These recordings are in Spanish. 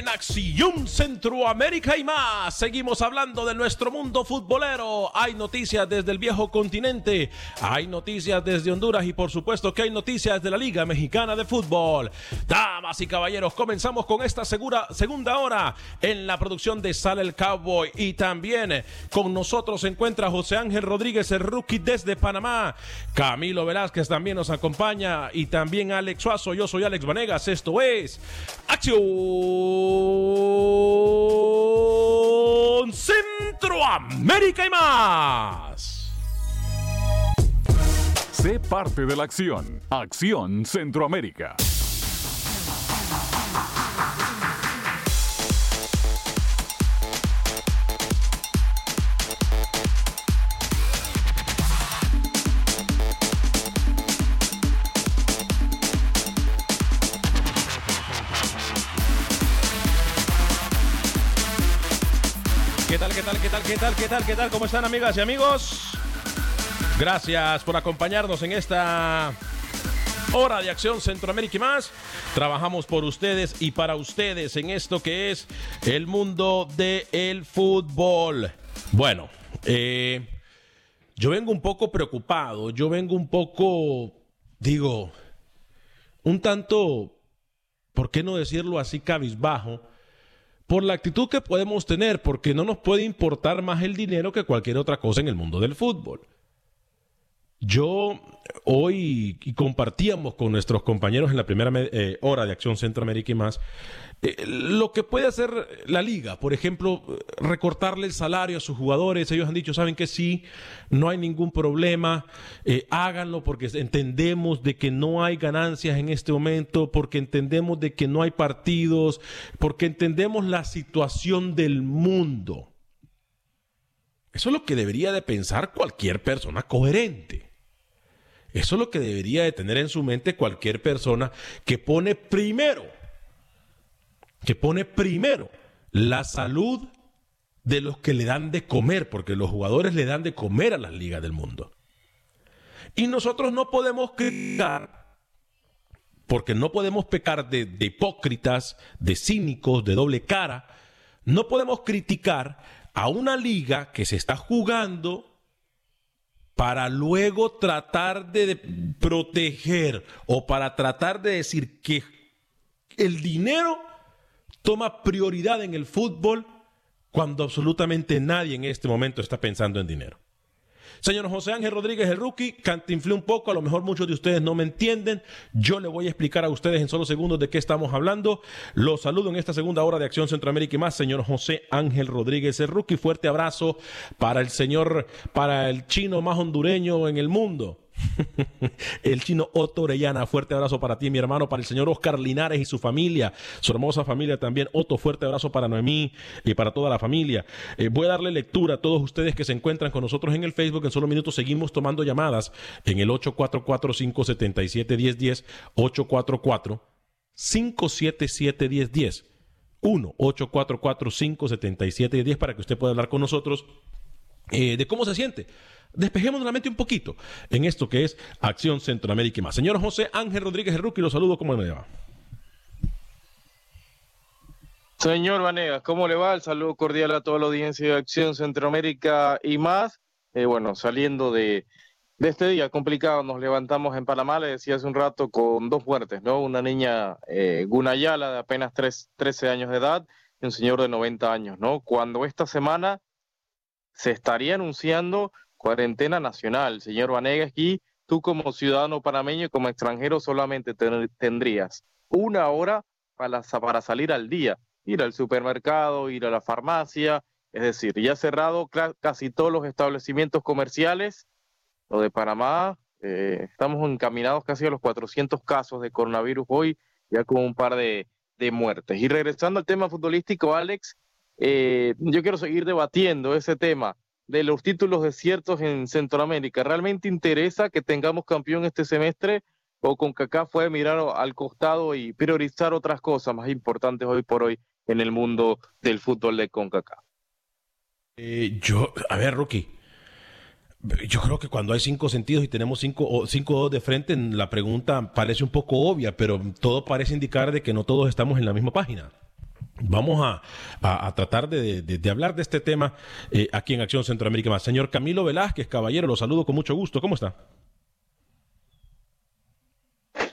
En Acción Centroamérica y más, seguimos hablando de nuestro mundo futbolero. Hay noticias desde el viejo continente, hay noticias desde Honduras y por supuesto que hay noticias de la Liga Mexicana de Fútbol. Damas y caballeros, comenzamos con esta segura, segunda hora en la producción de Sale el Cowboy y también con nosotros se encuentra José Ángel Rodríguez, el rookie desde Panamá. Camilo Velázquez también nos acompaña y también Alex Suazo. Yo soy Alex Vanegas, esto es Acción. Centroamérica y más. Sé parte de la acción. Acción Centroamérica. ¿Qué tal, qué tal, qué tal, qué tal, qué tal, qué tal? ¿Cómo están amigas y amigos? Gracias por acompañarnos en esta hora de acción Centroamérica y más. Trabajamos por ustedes y para ustedes en esto que es el mundo del fútbol. Bueno, eh, yo vengo un poco preocupado, yo vengo un poco, digo, un tanto, ¿por qué no decirlo así, cabizbajo? Por la actitud que podemos tener, porque no nos puede importar más el dinero que cualquier otra cosa en el mundo del fútbol. Yo hoy compartíamos con nuestros compañeros en la primera eh, hora de Acción Centroamérica y más eh, lo que puede hacer la liga, por ejemplo, recortarle el salario a sus jugadores. Ellos han dicho, saben que sí, no hay ningún problema, eh, háganlo porque entendemos de que no hay ganancias en este momento, porque entendemos de que no hay partidos, porque entendemos la situación del mundo. Eso es lo que debería de pensar cualquier persona coherente. Eso es lo que debería de tener en su mente cualquier persona que pone primero, que pone primero la salud de los que le dan de comer, porque los jugadores le dan de comer a las ligas del mundo. Y nosotros no podemos criticar, porque no podemos pecar de, de hipócritas, de cínicos, de doble cara, no podemos criticar a una liga que se está jugando para luego tratar de proteger o para tratar de decir que el dinero toma prioridad en el fútbol cuando absolutamente nadie en este momento está pensando en dinero. Señor José Ángel Rodríguez, el rookie, cantinflé un poco, a lo mejor muchos de ustedes no me entienden. Yo le voy a explicar a ustedes en solo segundos de qué estamos hablando. Los saludo en esta segunda hora de Acción Centroamérica y más, señor José Ángel Rodríguez, el rookie. Fuerte abrazo para el señor, para el chino más hondureño en el mundo. el chino Otto Orellana, fuerte abrazo para ti, mi hermano, para el señor Oscar Linares y su familia, su hermosa familia también. Otto, fuerte abrazo para Noemí y para toda la familia. Eh, voy a darle lectura a todos ustedes que se encuentran con nosotros en el Facebook. En solo minutos seguimos tomando llamadas en el 844-577-1010, 844-577-1010. 1-844-577-10 para que usted pueda hablar con nosotros eh, de cómo se siente despejemos la mente un poquito en esto que es Acción Centroamérica y más. Señor José Ángel Rodríguez Rookie, lo saludo, ¿cómo le va? Señor Vanegas, ¿cómo le va? El saludo cordial a toda la audiencia de Acción Centroamérica y más. Eh, bueno, saliendo de, este día complicado, nos levantamos en Panamá, le decía hace un rato, con dos muertes, ¿no? Una niña eh, Gunayala de apenas 13 años de edad y un señor de 90 años, ¿no? Cuando esta semana se estaría anunciando cuarentena nacional. Señor Vanegas, aquí tú como ciudadano panameño y como extranjero solamente tendrías una hora para, para salir al día, ir al supermercado, ir a la farmacia, es decir, ya cerrado casi todos los establecimientos comerciales. Lo de Panamá, eh, estamos encaminados casi a los 400 casos de coronavirus hoy, ya con un par de, muertes. Y regresando al tema futbolístico, Alex, eh, yo quiero seguir debatiendo ese tema de los títulos desiertos en Centroamérica. ¿Realmente interesa que tengamos campeón este semestre o con Kaká fue mirar al costado y priorizar otras cosas más importantes hoy por hoy en el mundo del fútbol de CONCACAF? Eh, yo, a ver, Rookie, yo creo que cuando hay cinco sentidos y tenemos cinco, cinco de frente, la pregunta parece un poco obvia, pero todo parece indicar de que no todos estamos en la misma página. Vamos a, tratar de, hablar de este tema eh, aquí en Acción Centroamérica Más. Señor Camilo Velázquez, caballero, lo saludo con mucho gusto. ¿Cómo está?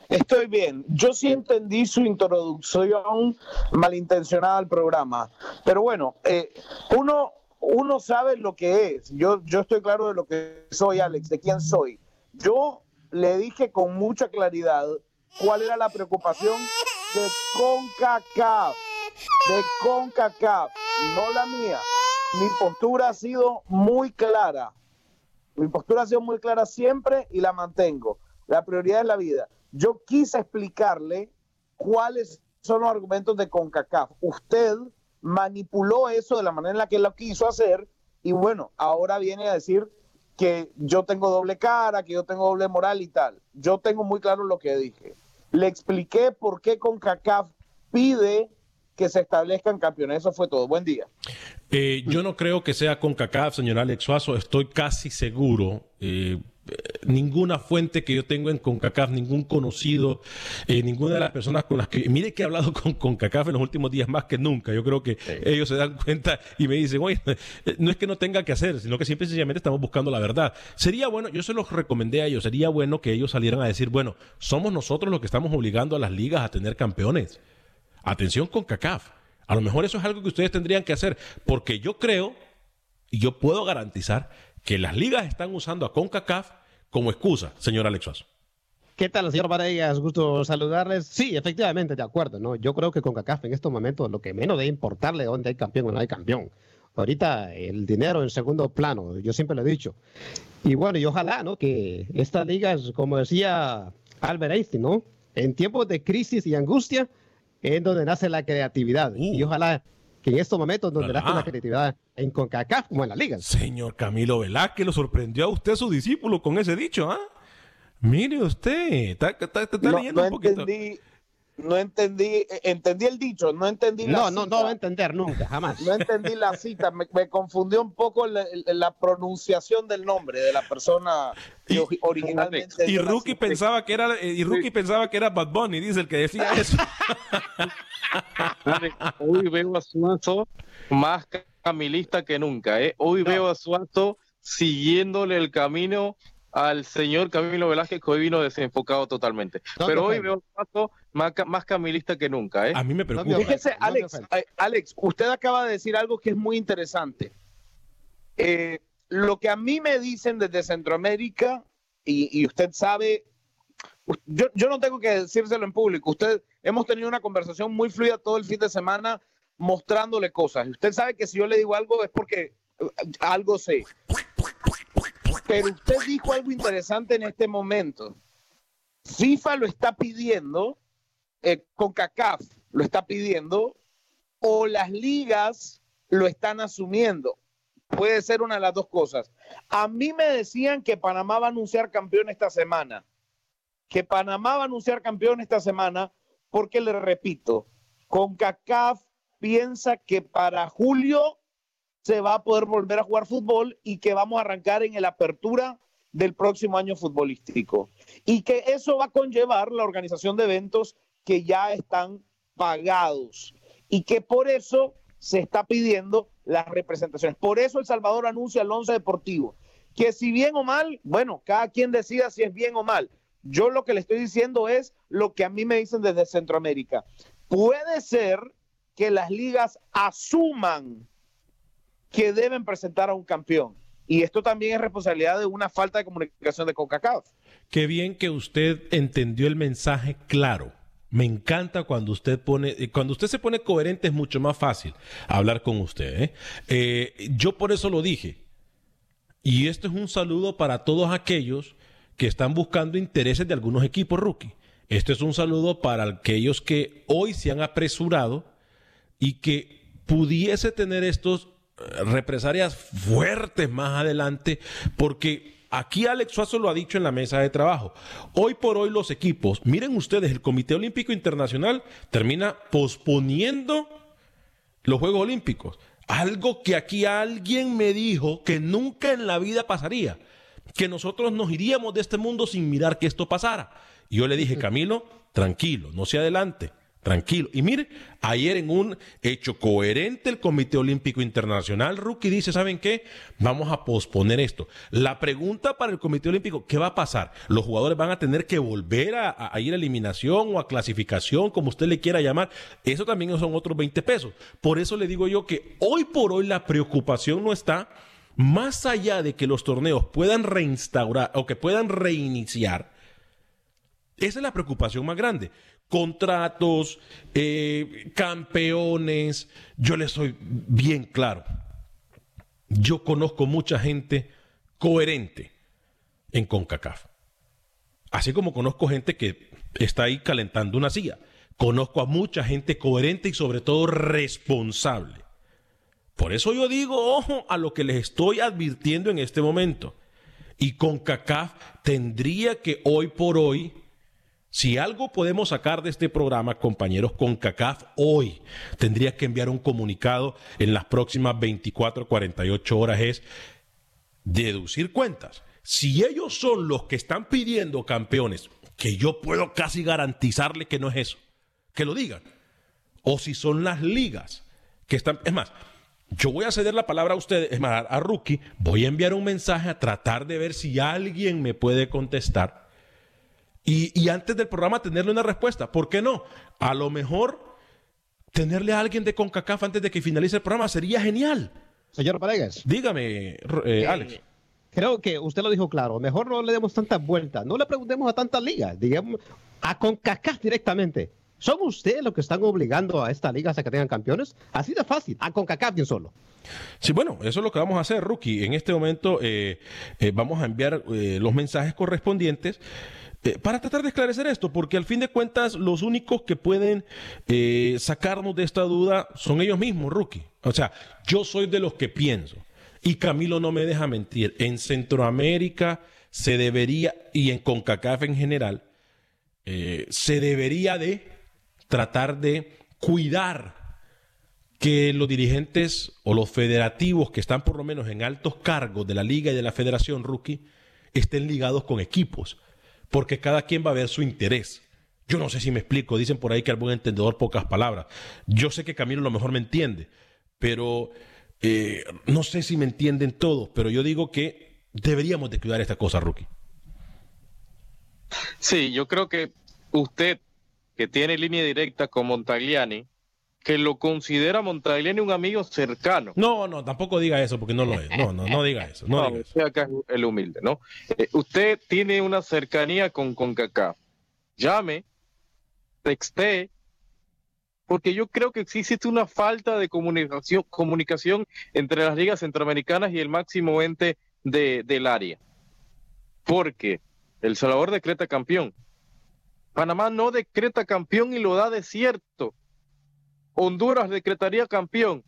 Estoy bien. Yo sí entendí su introducción malintencionada al programa. Pero bueno, eh, uno, uno sabe lo que es. Yo, yo estoy claro de lo que soy, Alex, de quién soy. Yo le dije con mucha claridad cuál era la preocupación de CONCACAF de CONCACAF, no la mía. Mi postura ha sido muy clara. Mi postura ha sido muy clara siempre y la mantengo. La prioridad es la vida. Yo quise explicarle cuáles son los argumentos de CONCACAF. Usted manipuló eso de la manera en la que lo quiso hacer y bueno, ahora viene a decir que yo tengo doble cara, que yo tengo doble moral y tal. Yo tengo muy claro lo que dije. Le expliqué por qué CONCACAF pide que se establezcan campeones. Eso fue todo. Buen día. Eh, yo no creo que sea con CACAF, señor Alex Suazo. Estoy casi seguro. Eh, ninguna fuente que yo tengo en CONCACAF, ningún conocido, eh, ninguna de las personas con las que... Mire que he hablado con CONCACAF en los últimos días más que nunca. Yo creo que ellos se dan cuenta y me dicen, oye, no es que no tenga que hacer, sino que siempre sencillamente estamos buscando la verdad. Sería bueno, yo se los recomendé a ellos, sería bueno que ellos salieran a decir, bueno, somos nosotros los que estamos obligando a las ligas a tener campeones. Atención con CACAF. A lo mejor eso es algo que ustedes tendrían que hacer, porque yo creo y yo puedo garantizar que las ligas están usando a CONCACAF como excusa, señor Alex ¿Qué tal, señor Varegas? Gusto saludarles. Sí, efectivamente, de acuerdo, ¿no? Yo creo que CONCACAF en estos momentos lo que menos debe importarle dónde hay campeón o no hay campeón. Ahorita el dinero en segundo plano, yo siempre lo he dicho. Y bueno, y ojalá, ¿no? Que estas ligas, como decía Albert Einstein, ¿no? En tiempos de crisis y angustia, es donde nace la creatividad. Y uh. ojalá que en estos momentos donde nace la creatividad en CONCACAF como en la liga. Señor Camilo Velázquez, lo sorprendió a usted su discípulo con ese dicho, ¿ah? Mire usted, está, leyendo un poquito no entendí, eh, entendí el dicho, no entendí la no, cita. No, no voy a entender nunca, jamás. No entendí la cita, me, confundió un poco la, pronunciación del nombre de la persona que originalmente. Y Rookie pensaba que era, y Rookie pensaba que era Bad Bunny, dice el que decía eso. Hoy veo a Suazo más camilista que nunca, ¿eh? Hoy veo a Suazo siguiéndole el camino al señor Camilo Velázquez, que hoy vino desenfocado totalmente. Pero hoy veo paso más, más camilista que nunca. ¿eh? A mí me preocupa. Fíjese, Alex, Alex, usted acaba de decir algo que es muy interesante. Eh, lo que a mí me dicen desde Centroamérica, y, usted sabe, yo, yo, no tengo que decírselo en público, usted hemos tenido una conversación muy fluida todo el fin de semana mostrándole cosas. Usted sabe que si yo le digo algo es porque eh, algo sé. Pero usted dijo algo interesante en este momento. FIFA lo está pidiendo, eh, con CACAF lo está pidiendo, o las ligas lo están asumiendo. Puede ser una de las dos cosas. A mí me decían que Panamá va a anunciar campeón esta semana. Que Panamá va a anunciar campeón esta semana porque, le repito, con CACAF piensa que para julio se va a poder volver a jugar fútbol y que vamos a arrancar en la apertura del próximo año futbolístico. Y que eso va a conllevar la organización de eventos que ya están pagados y que por eso se está pidiendo las representaciones. Por eso El Salvador anuncia el 11 deportivo, que si bien o mal, bueno, cada quien decida si es bien o mal. Yo lo que le estoy diciendo es lo que a mí me dicen desde Centroamérica. Puede ser que las ligas asuman que deben presentar a un campeón. Y esto también es responsabilidad de una falta de comunicación de CONCACAF. Qué bien que usted entendió el mensaje claro. Me encanta cuando usted pone, eh, cuando usted se pone coherente es mucho más fácil hablar con usted. ¿eh? Eh, yo por eso lo dije. Y esto es un saludo para todos aquellos que están buscando intereses de algunos equipos rookie. Esto es un saludo para aquellos que hoy se han apresurado y que pudiese tener estos represalias fuertes más adelante, porque aquí Alex Suazo lo ha dicho en la mesa de trabajo. Hoy por hoy los equipos, miren ustedes, el Comité Olímpico Internacional termina posponiendo los Juegos Olímpicos. Algo que aquí alguien me dijo que nunca en la vida pasaría, que nosotros nos iríamos de este mundo sin mirar que esto pasara. Y yo le dije, Camilo, tranquilo, no se adelante. Tranquilo. Y mire, ayer en un hecho coherente el Comité Olímpico Internacional, Rookie dice, ¿saben qué? Vamos a posponer esto. La pregunta para el Comité Olímpico, ¿qué va a pasar? ¿Los jugadores van a tener que volver a, ir a eliminación o a clasificación, como usted le quiera llamar? Eso también son otros 20 pesos. Por eso le digo yo que hoy por hoy la preocupación no está más allá de que los torneos puedan reinstaurar o que puedan reiniciar. Esa es la preocupación más grande contratos, eh, campeones. Yo les soy bien claro. Yo conozco mucha gente coherente en CONCACAF. Así como conozco gente que está ahí calentando una silla. Conozco a mucha gente coherente y sobre todo responsable. Por eso yo digo, ojo a lo que les estoy advirtiendo en este momento. Y CONCACAF tendría que hoy por hoy si algo podemos sacar de este programa, compañeros, con CACAF hoy tendría que enviar un comunicado en las próximas 24, 48 horas, es deducir cuentas. Si ellos son los que están pidiendo campeones, que yo puedo casi garantizarle que no es eso, que lo digan. O si son las ligas que están... Es más, yo voy a ceder la palabra a ustedes, es más, a Rookie, voy a enviar un mensaje a tratar de ver si alguien me puede contestar y, antes del programa tenerle una respuesta. ¿Por qué no? A lo mejor tenerle a alguien de CONCACAF antes de que finalice el programa sería genial. Señor Paredes. Dígame, eh, eh, Alex. Creo que usted lo dijo claro. Mejor no le demos tantas vueltas. No le preguntemos a tantas ligas. Digamos, a CONCACAF directamente. ¿Son ustedes los que están obligando a estas ligas a que tengan campeones? Así de fácil, a CONCACAF bien solo. Sí, bueno, eso es lo que vamos a hacer, Rookie. En este momento eh, vamos a enviar los mensajes correspondientes eh, para tratar de esclarecer esto, porque al fin de cuentas los únicos que pueden eh, sacarnos de esta duda son ellos mismos, Rookie. O sea, yo soy de los que pienso, y Camilo no me deja mentir, en Centroamérica se debería, y en CONCACAF en general, eh, se debería de tratar de cuidar que los dirigentes o los federativos que están por lo menos en altos cargos de la liga y de la federación rookie estén ligados con equipos porque cada quien va a ver su interés. Yo no sé si me explico, dicen por ahí que al buen entendedor pocas palabras. Yo sé que Camilo a lo mejor me entiende, pero eh, no sé si me entienden todos, pero yo digo que deberíamos de cuidar esta cosa, Rookie. Sí, yo creo que usted, que tiene línea directa con Montagliani, que lo considera Montagliani un amigo cercano. No, no, tampoco diga eso porque no lo es. No, no, no diga eso. No, diga eso. acá es el humilde, ¿no? Eh, usted tiene una cercanía con CONCACAF. Llame, texte, porque yo creo que existe una falta de comunicación, comunicación entre las ligas centroamericanas y el máximo ente de, del área. Porque El Salvador decreta campeón. Panamá no decreta campeón y lo da desierto. Honduras decretaría campeón.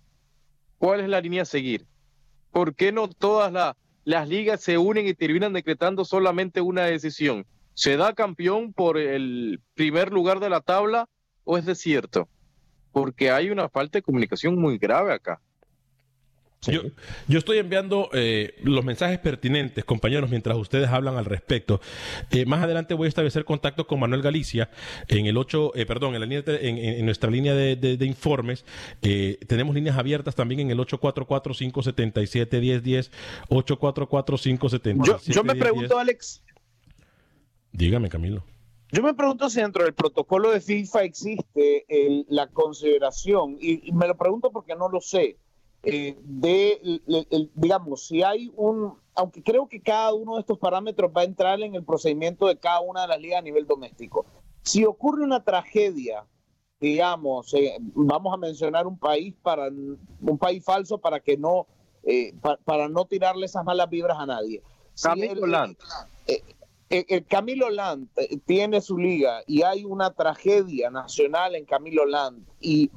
¿Cuál es la línea a seguir? ¿Por qué no todas las ligas se unen y terminan decretando solamente una decisión? ¿Se da campeón por el primer lugar de la tabla o es desierto? Porque hay una falta de comunicación muy grave acá. Yo, yo, estoy enviando eh, los mensajes pertinentes, compañeros, mientras ustedes hablan al respecto. Eh, más adelante voy a establecer contacto con Manuel Galicia en el 8, eh, perdón, en, la línea en, en, nuestra línea de, de, de informes. tenemos líneas abiertas también en el 844-577-1010, 844-577. Yo, yo me pregunto, Alex. Dígame, Camilo. Yo me pregunto si dentro del protocolo de FIFA existe el, la consideración, y, y me lo pregunto porque no lo sé eh, de, el, digamos, si hay un, aunque creo que cada uno de estos parámetros va a entrar en el procedimiento de cada una de las ligas a nivel doméstico. Si ocurre una tragedia, digamos, eh, vamos a mencionar un país para un país falso para que no, eh, pa, para no tirarle esas malas vibras a nadie. Si Camilo el, Land. el, el Camilo Land tiene su liga y hay una tragedia nacional en Camilo Land y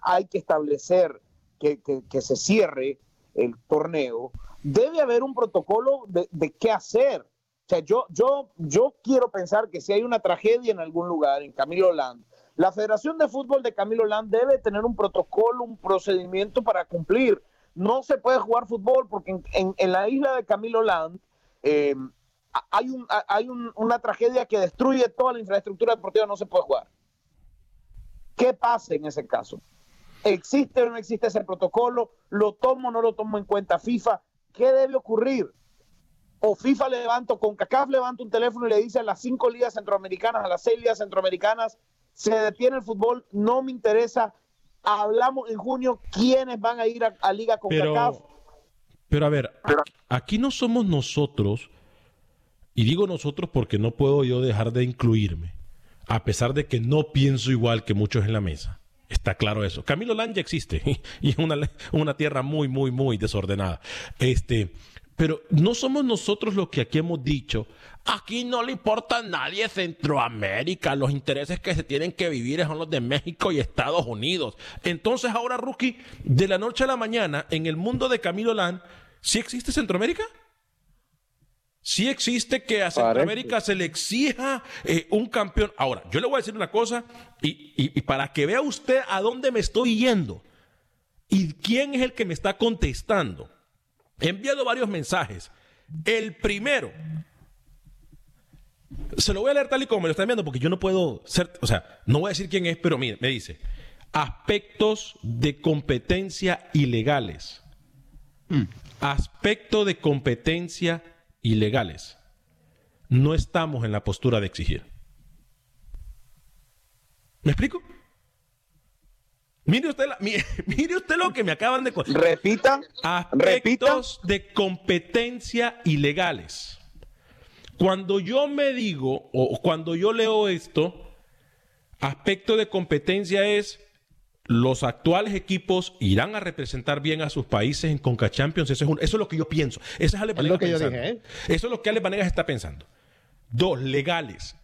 hay que establecer que, se cierre el torneo, debe haber un protocolo de, qué hacer. O sea, yo, yo, yo quiero pensar que si hay una tragedia en algún lugar, en Camilo Land, la Federación de Fútbol de Camilo Land debe tener un protocolo, un procedimiento para cumplir. No se puede jugar fútbol porque en, en, la isla de Camilo Land eh, hay, un, hay un, una tragedia que destruye toda la infraestructura deportiva, no se puede jugar. ¿Qué pasa en ese caso? ¿Existe o no existe ese protocolo? ¿Lo tomo o no lo tomo en cuenta FIFA? ¿Qué debe ocurrir? O FIFA levanta, con CACAF levanta un teléfono y le dice a las cinco ligas centroamericanas, a las seis ligas centroamericanas, se detiene el fútbol, no me interesa. Hablamos en junio quiénes van a ir a, a liga con pero, CACAF. Pero a ver, aquí no somos nosotros, y digo nosotros porque no puedo yo dejar de incluirme, a pesar de que no pienso igual que muchos en la mesa. Está claro eso. Camilo Land ya existe y es una, una tierra muy, muy, muy desordenada. Este, pero no somos nosotros los que aquí hemos dicho, aquí no le importa a nadie Centroamérica, los intereses que se tienen que vivir son los de México y Estados Unidos. Entonces ahora, Rookie, de la noche a la mañana, en el mundo de Camilo Land, ¿sí existe Centroamérica? Sí existe que a Centroamérica se le exija eh, un campeón. Ahora, yo le voy a decir una cosa y, y, y, para que vea usted a dónde me estoy yendo y quién es el que me está contestando. He enviado varios mensajes. El primero, se lo voy a leer tal y como me lo está enviando porque yo no puedo ser, o sea, no voy a decir quién es, pero mire, me dice, aspectos de competencia ilegales. Mm. Aspecto de competencia ilegales. No estamos en la postura de exigir. ¿Me explico? Mire usted, la, mire, mire usted lo que me acaban de contar. Repita. Aspectos repita. de competencia ilegales. Cuando yo me digo, o cuando yo leo esto, aspecto de competencia es los actuales equipos irán a representar bien a sus países en Conca Champions. Eso es, un, eso es lo que yo pienso. Eso es, Ale es lo que pensando. yo dije. ¿eh? Eso es lo que Ale Vanegas está pensando. Dos, legales.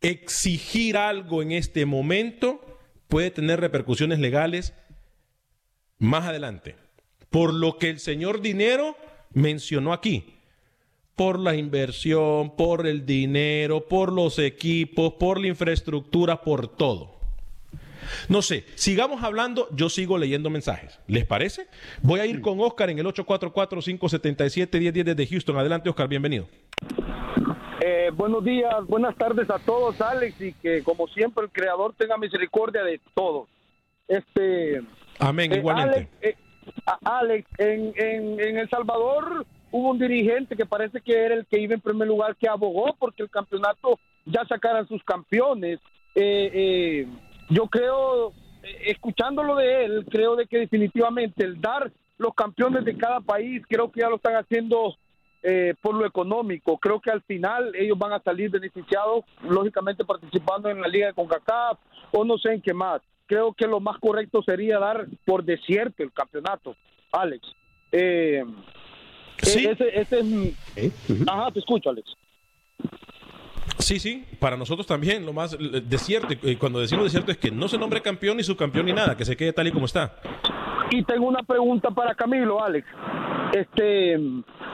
Exigir algo en este momento puede tener repercusiones legales más adelante. Por lo que el señor Dinero mencionó aquí. Por la inversión, por el dinero, por los equipos, por la infraestructura, por todo. No sé, sigamos hablando, yo sigo leyendo mensajes. ¿Les parece? Voy a ir con Oscar en el 844-577-1010 desde Houston. Adelante, Oscar, bienvenido. Eh, buenos días, buenas tardes a todos, Alex, y que como siempre el Creador tenga misericordia de todos. Este, Amén, eh, igualmente. Alex, eh, Alex en, en, en, El Salvador hubo un dirigente que parece que era el que iba en primer lugar que abogó porque el campeonato ya sacaran sus campeones. Eh, eh, yo creo, eh, escuchándolo de él, creo de que definitivamente el dar los campeones de cada país, creo que ya lo están haciendo eh, por lo económico. Creo que al final ellos van a salir beneficiados, lógicamente participando en la liga de CONCACAF o no sé en qué más. Creo que lo más correcto sería dar por desierto el campeonato, Alex. Eh, Sí. ese, ese es mi- Ajá, te escucho, Alex. Sí, sí, para nosotros también lo más eh, desierto, y cuando decimos desierto es que no se nombre campeón ni subcampeón ni nada, que se quede tal y como está. Y tengo una pregunta para Camilo, Alex. Este,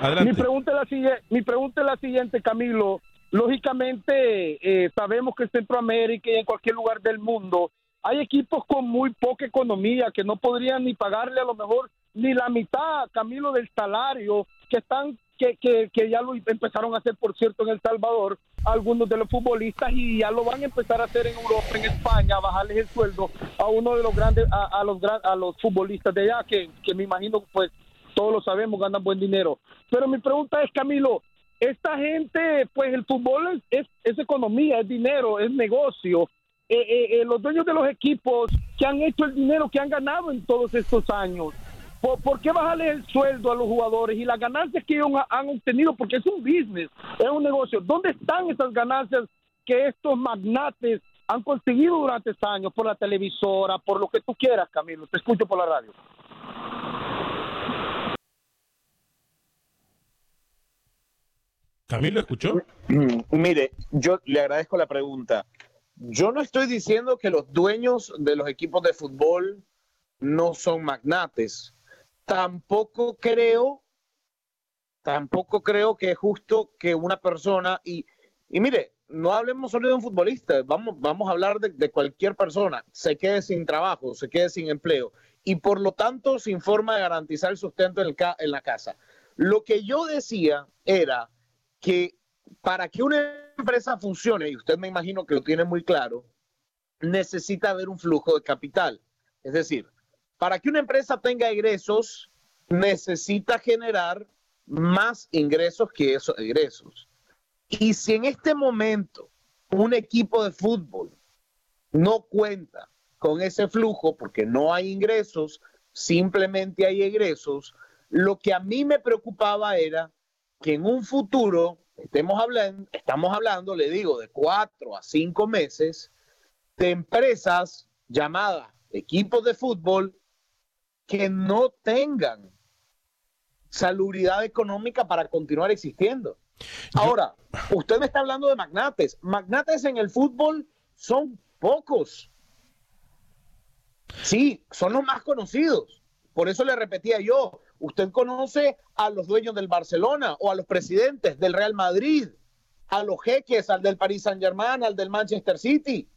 Adelante. mi pregunta es la siguiente, mi pregunta es la siguiente, Camilo. Lógicamente eh, sabemos que en Centroamérica y en cualquier lugar del mundo hay equipos con muy poca economía que no podrían ni pagarle a lo mejor ni la mitad, Camilo, del salario que están que, que, que ya lo empezaron a hacer, por cierto, en El Salvador, algunos de los futbolistas y ya lo van a empezar a hacer en Europa, en España, a bajarles el sueldo a uno de los grandes, a, los gran- a los futbolistas de allá, que, que me imagino, pues, todos lo sabemos, ganan buen dinero. Pero mi pregunta es, Camilo, esta gente, pues el fútbol es, es, es economía, es dinero, es negocio. Eh, eh, eh, los dueños de los equipos que han hecho el dinero que han ganado en todos estos años, ¿por, por qué bajarle el sueldo a los jugadores y las ganancias que ellos ha- han obtenido? Porque es un business, es un negocio. ¿Dónde están esas ganancias que estos magnates han conseguido durante estos años por la televisora, por lo que tú quieras, Camilo? Te escucho por la radio. Camilo, ¿escuchó? Mm, Mire, yo le agradezco la pregunta. Yo no estoy diciendo que los dueños de los equipos de fútbol no son magnates. Tampoco creo, tampoco creo que es justo que una persona y, y mire, no hablemos solo de un futbolista, vamos, vamos a hablar de, cualquier persona, se quede sin trabajo, se quede sin empleo y por lo tanto sin forma de garantizar el sustento en, el ca- en la casa. Lo que yo decía era que para que una empresa funcione, y usted me imagino que lo tiene muy claro, necesita haber un flujo de capital. Es decir, para que una empresa tenga ingresos, necesita generar más ingresos que esos ingresos. Y si en este momento un equipo de fútbol no cuenta con ese flujo porque no hay ingresos, simplemente hay egresos, lo que a mí me preocupaba era que en un futuro, estemos hablando, estamos hablando, le digo, de cuatro a cinco meses, de empresas llamadas equipos de fútbol que no tengan salubridad económica para continuar existiendo. Ahora, usted me está hablando de magnates. Magnates en el fútbol son pocos. Sí, son los más conocidos. Por eso le repetía yo, usted conoce a los dueños del Barcelona o a los presidentes del Real Madrid, a los jeques, al del Paris Saint Germain, al del Manchester City.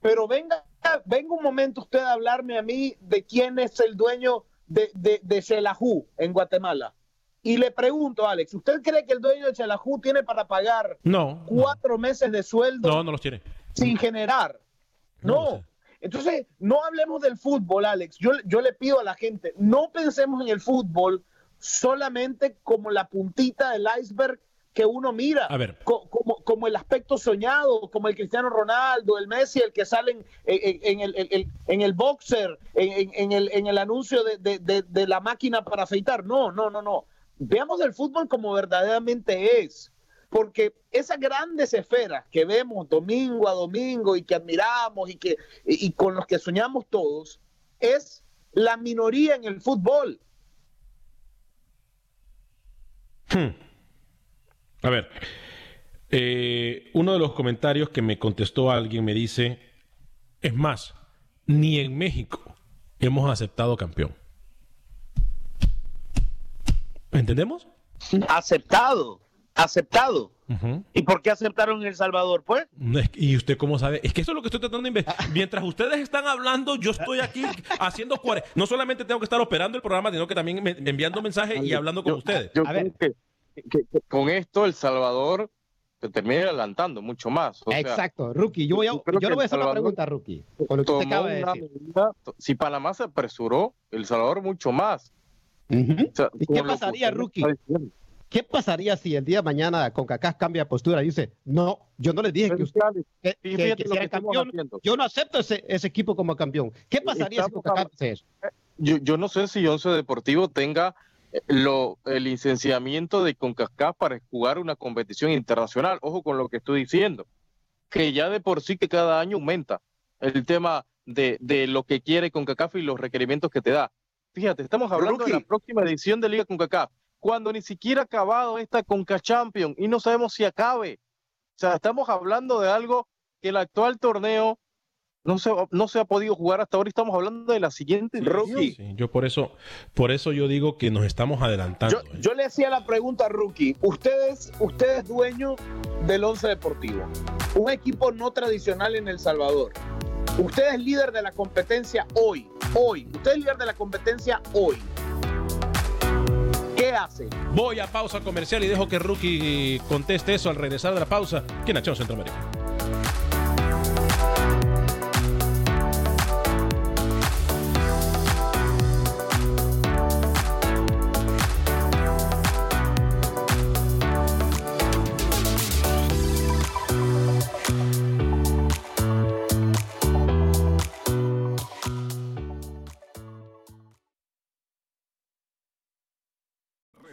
Pero venga, venga un momento usted a hablarme a mí de quién es el dueño de, de, de Xelajú en Guatemala. Y le pregunto, Alex, ¿usted cree que el dueño de Xelajú tiene para pagar No, cuatro meses de sueldo no, no los tiene. sin generar? No. Entonces, no hablemos del fútbol, Alex. Yo, yo le pido a la gente, no pensemos en el fútbol solamente como la puntita del iceberg que uno mira, A ver. co- como, como el aspecto soñado, como el Cristiano Ronaldo, el Messi, el que salen en, en- en el, en el- en el boxer, en, el, en el anuncio de, de- de- de la máquina para afeitar. No, no, no, no. Veamos el fútbol como verdaderamente es. Porque esas grandes esferas que vemos domingo a domingo y que admiramos y, que, y, y con los que soñamos todos, es la minoría en el fútbol. Hmm. A ver, eh, uno de los comentarios que me contestó alguien me dice, es más, ni en México hemos aceptado campeón. ¿Entendemos? Aceptado, aceptado. ¿Y por qué aceptaron en El Salvador, pues? ¿Y usted cómo sabe? Es que eso es lo que estoy tratando de investigar. Mientras ustedes están hablando, yo estoy aquí haciendo No solamente tengo que estar operando el programa, sino que también me- enviando mensajes y hablando con ustedes. Yo creo que, que- que con esto El Salvador se termina adelantando mucho más. O sea, Exacto, Rookie. Yo, voy a, yo yo le voy a hacer una Salvador pregunta, Rookie. Con lo que usted tomó acaba de una decir. medida- si Panamá se apresuró, El Salvador mucho más. O sea, ¿Y con qué pasaría, Rookie? ¿Qué pasaría si el día de mañana CONCACAF cambia postura y dice, no, yo no les dije que usted que, que, que sea campeón, yo no acepto ese, ese, equipo como campeón. ¿Qué pasaría si CONCACAF dice eso? Yo, yo no sé si Once Deportivo tenga eh, lo, el licenciamiento de CONCACAF para jugar una competición internacional. Ojo con lo que estoy diciendo, que ya de por sí que cada año aumenta el tema de, de lo que quiere CONCACAF y los requerimientos que te da. Fíjate, estamos hablando Rookie. de la próxima edición de Liga CONCACAF cuando ni siquiera ha acabado esta Conca Champion y no sabemos si acabe. O sea, estamos hablando de algo que el actual torneo no se, no se ha podido jugar hasta ahora. Estamos hablando de la siguiente rookie. Sí, yo por eso, por eso yo digo que nos estamos adelantando. Yo, ¿eh? yo le hacía la pregunta a Rookie. Ustedes, ustedes dueño del Once Deportivo, un equipo no tradicional en El Salvador. Usted es líder de la competencia hoy, hoy. Usted es líder de la competencia hoy. ¿Qué hace? Voy a pausa comercial y dejo que Rookie conteste eso al regresar de la pausa. ¿Quién ha Centroamérica?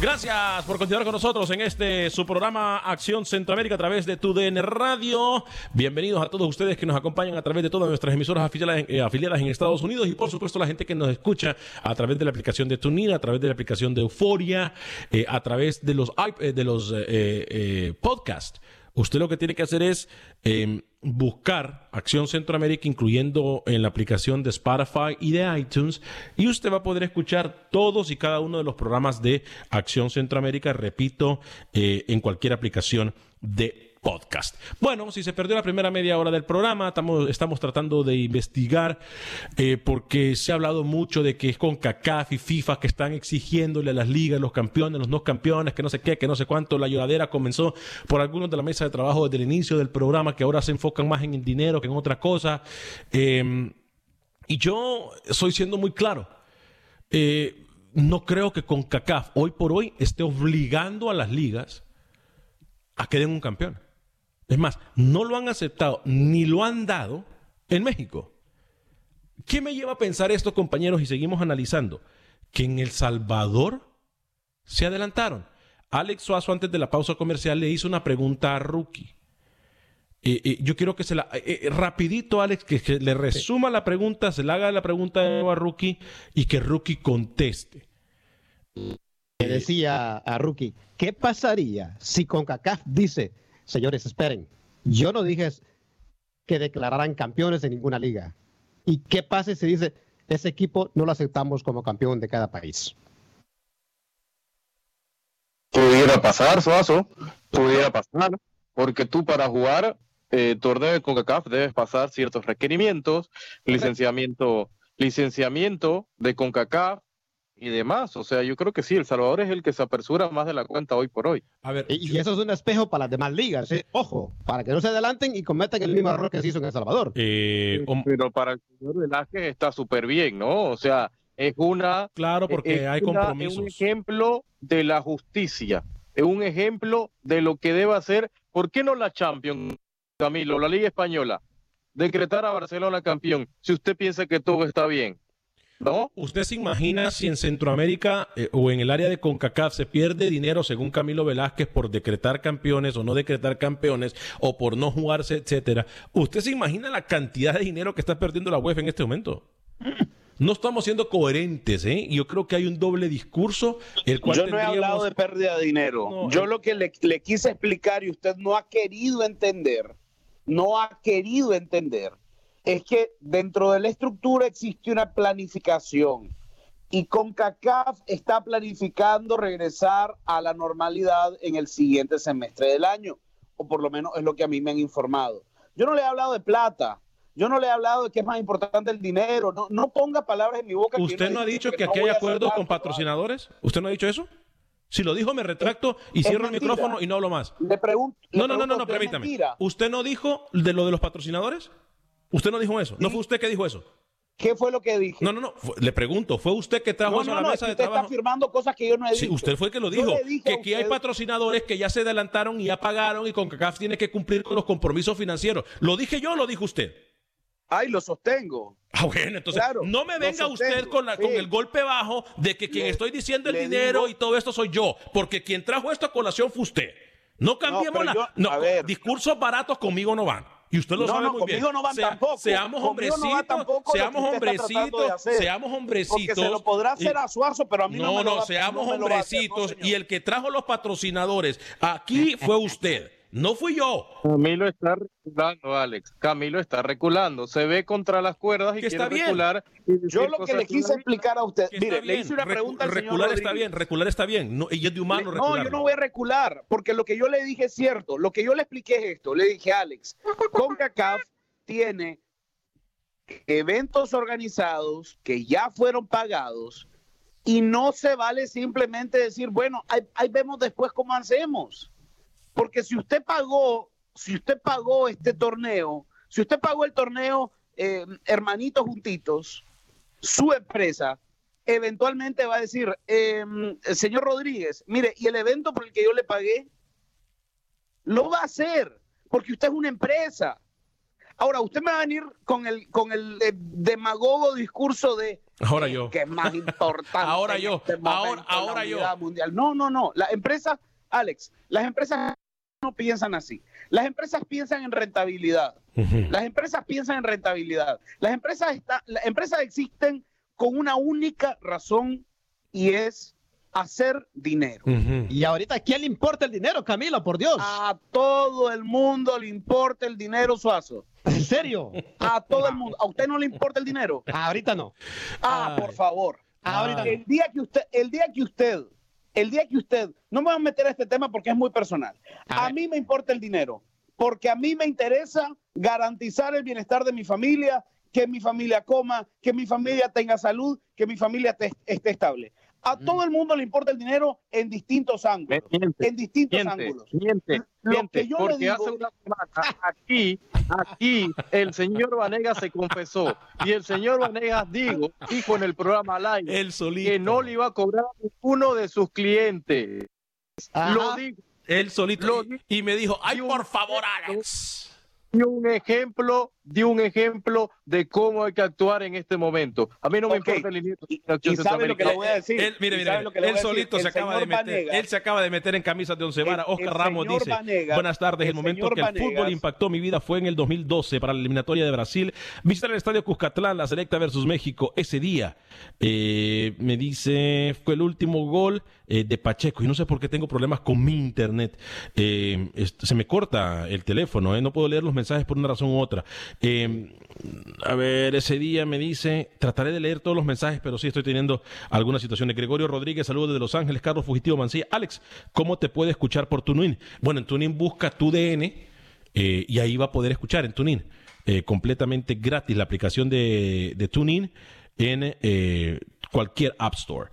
Gracias por continuar con nosotros en este su programa Acción Centroamérica a través de TUDN Radio. Bienvenidos a todos ustedes que nos acompañan a través de todas nuestras emisoras afiliadas, eh, afiliadas en Estados Unidos y por supuesto la gente que nos escucha a través de la aplicación de TuneIn, a través de la aplicación de Euforia, eh, a través de los, eh, de los podcasts. Usted lo que tiene que hacer es eh, buscar Acción Centroamérica, incluyendo en la aplicación de Spotify y de iTunes, y usted va a poder escuchar todos y cada uno de los programas de Acción Centroamérica, repito, eh, en cualquier aplicación de podcast. Bueno, si se perdió la primera media hora del programa, estamos, estamos tratando de investigar eh, porque se ha hablado mucho de que es con CACAF y FIFA que están exigiéndole a las ligas, los campeones, los no campeones, que no sé qué, que no sé cuánto. La lloradera comenzó por algunos de la mesa de trabajo desde el inicio del programa que ahora se enfocan más en el dinero que en otra cosa. Eh, y yo soy siendo muy claro. Eh, no creo que con CACAF hoy por hoy esté obligando a las ligas a que den un campeón. Es más, no lo han aceptado ni lo han dado en México. ¿Qué me lleva a pensar esto, compañeros? Y seguimos analizando. Que en El Salvador se adelantaron. Alex Suazo, antes de la pausa comercial, le hizo una pregunta a Rookie. Eh, eh, yo quiero que se la. Eh, rapidito, Alex, que, que, le resuma la pregunta, se le haga la pregunta de nuevo a Rookie y que Rookie conteste. Le decía a Rookie, ¿qué pasaría si CONCACAF dice señores, esperen, yo no dije que declararan campeones de ninguna liga. ¿Y qué pasa si dice, ese equipo no lo aceptamos como campeón de cada país? Pudiera pasar, Suazo, pudiera pasar, porque tú para jugar eh, torneo de CONCACAF debes pasar ciertos requerimientos, licenciamiento, licenciamiento de CONCACAF, y demás. O sea, yo creo que sí, El Salvador es el que se apresura más de la cuenta hoy por hoy. A ver, y, eso es un espejo para las demás ligas. ¿eh? Ojo, para que no se adelanten y cometan el mismo error que se hizo en El Salvador. Eh, Pero para el señor Velázquez está súper bien, ¿no? O sea, es una. Claro, porque hay compromisos. Es un ejemplo de la justicia. Es un ejemplo de lo que debe hacer. ¿Por qué no la Champions, Camilo, la Liga Española? Decretar a Barcelona campeón, si usted piensa que todo está bien. ¿No? ¿Usted se imagina si en Centroamérica eh, o en el área de CONCACAF se pierde dinero, según Camilo Velázquez, por decretar campeones o no decretar campeones o por no jugarse, etcétera? ¿Usted se imagina la cantidad de dinero que está perdiendo la UEFA en este momento? No estamos siendo coherentes, ¿eh? Yo creo que hay un doble discurso. El cual Yo no he hablado de pérdida de dinero. No, Yo eh... lo que le, le quise explicar y usted no ha querido entender, no ha querido entender es que dentro de la estructura existe una planificación. y CONCACAF está planificando regresar a la normalidad en el siguiente semestre del año, o por lo menos es lo que a mí me han informado. Yo no le he hablado de plata, yo no le he hablado de que es más importante el dinero, no, no ponga palabras en mi boca. ¿Usted no ha dicho que, aquí hay acuerdos con patrocinadores? ¿Usted no ha dicho eso? Si lo dijo, me retracto y cierro el micrófono y no hablo más. Le pregunto. No, no, no, no, no, permítame. ¿Usted no dijo de lo de los patrocinadores? ¿Usted no dijo eso? ¿No fue usted que dijo eso? ¿Qué fue lo que dije? No, no, no. Le pregunto, ¿fue usted que trajo eso a la mesa de usted trabajo? está afirmando cosas que yo no he dicho. Sí, usted fue el que lo dijo. Que aquí hay patrocinadores que ya se adelantaron y ya pagaron y CONCACAF tiene que cumplir con los compromisos financieros. ¿Lo dije yo o lo dijo usted? Ay, lo sostengo. Ah, bueno, entonces no me venga usted con, la, con el golpe bajo de que quien estoy diciendo el dinero y todo esto soy yo, porque quien trajo esto a colación fue usted. No cambiemos la. no, discursos baratos conmigo no van. Y usted lo no, sabe no, muy conmigo bien. no van Sea- tampoco. Seamos Conmigo no van hombrecitos, tampoco seamos hombrecitos, seamos hombrecitos. Porque se lo podrá hacer a Suazo, pero a mí no, no, me lo no, va- seamos no me lo va a hacer, no, hombrecitos. y el que trajo los patrocinadores aquí fue usted. No fui yo. Camilo está reculando, Alex. Camilo está reculando. Se ve contra las cuerdas y Que quiere está bien. recular. Yo lo que le quise explicar a usted, está mire, le bien, hice una recu- pregunta al señor Recular está Rodríguez. bien, recular está bien. No, y es de humano Le- recular. No, yo no voy a recular, porque lo que yo le dije es cierto. Lo que yo le expliqué es esto. Le dije, Alex, CONCACAF tiene eventos organizados que ya fueron pagados y no se vale simplemente decir, bueno, ahí, ahí vemos después cómo hacemos. Porque si usted pagó, si usted pagó este torneo, si usted pagó el torneo eh, hermanitos juntitos, su empresa eventualmente va a decir, eh, señor Rodríguez, mire, y el evento por el que yo le pagué, lo va a hacer, porque usted es una empresa. Ahora, usted me va a venir con el, con el eh, demagogo discurso de Ahora yo. que es más importante. Ahora yo, este ahora- la ahora yo. mundial. No, no, no. Las empresas, Alex, las empresas no piensan así. Las empresas piensan en rentabilidad. Las empresas piensan en rentabilidad. Las empresas, está- las empresas existen con una única razón y es hacer dinero. Y ahorita, ¿a quién le importa el dinero, Camilo? Por Dios. A todo el mundo le importa el dinero, Suazo. ¿En serio? A todo el mundo. ¿A usted no le importa el dinero? ahorita no. Ah, por favor. Ahorita el día que usted, el día que usted, el día que usted, no me voy a meter a este tema porque es muy personal. A, mí me importa el dinero, porque a mí me interesa garantizar el bienestar de mi familia, que mi familia coma, que mi familia tenga salud, que mi familia te- esté estable. A Mm. todo el mundo le importa el dinero en distintos ángulos. en distintos Miente, ángulos. miente, Lo que yo le porque digo- hace una semana aquí, aquí, el señor Vanegas se confesó y el señor Vanegas digo, dijo en el programa al aire que no le iba a cobrar a ninguno de sus clientes. Lo dijo. Él solito. y, y me dijo, ay, por favor, Alex. Dio un ejemplo, dio un ejemplo de cómo hay que actuar en este momento. A mí no me importa el inicio de y sabe lo que le voy a decir. Él, mire, Y mire, él decir. solito El se acaba de meter, Vanegas- él se acaba de meter en camisa de once varas. Oscar el Ramos dice, Vanegas- buenas tardes, el, el momento que el fútbol Vanegas- impactó mi vida fue en el 2012 para la eliminatoria de Brasil. Visitar el estadio Cuscatlán, la selecta versus México, ese día, eh, me dice, fue el último gol eh, de Pacheco. Y no sé por qué tengo problemas con mi internet. Eh, se me corta el teléfono, eh, no puedo leer los mensajes por una razón u otra. Eh, a ver, ese día me dice, trataré de leer todos los mensajes, pero sí estoy teniendo algunas situaciones. Gregorio Rodríguez, saludos desde Los Ángeles. Carlos Fugitivo Mancilla. Alex, ¿cómo te puede escuchar por TuneIn? Bueno, en TuneIn busca tu DN eh, y ahí va a poder escuchar en TuneIn. eh, completamente gratis la aplicación de, de TuneIn en eh, cualquier App Store.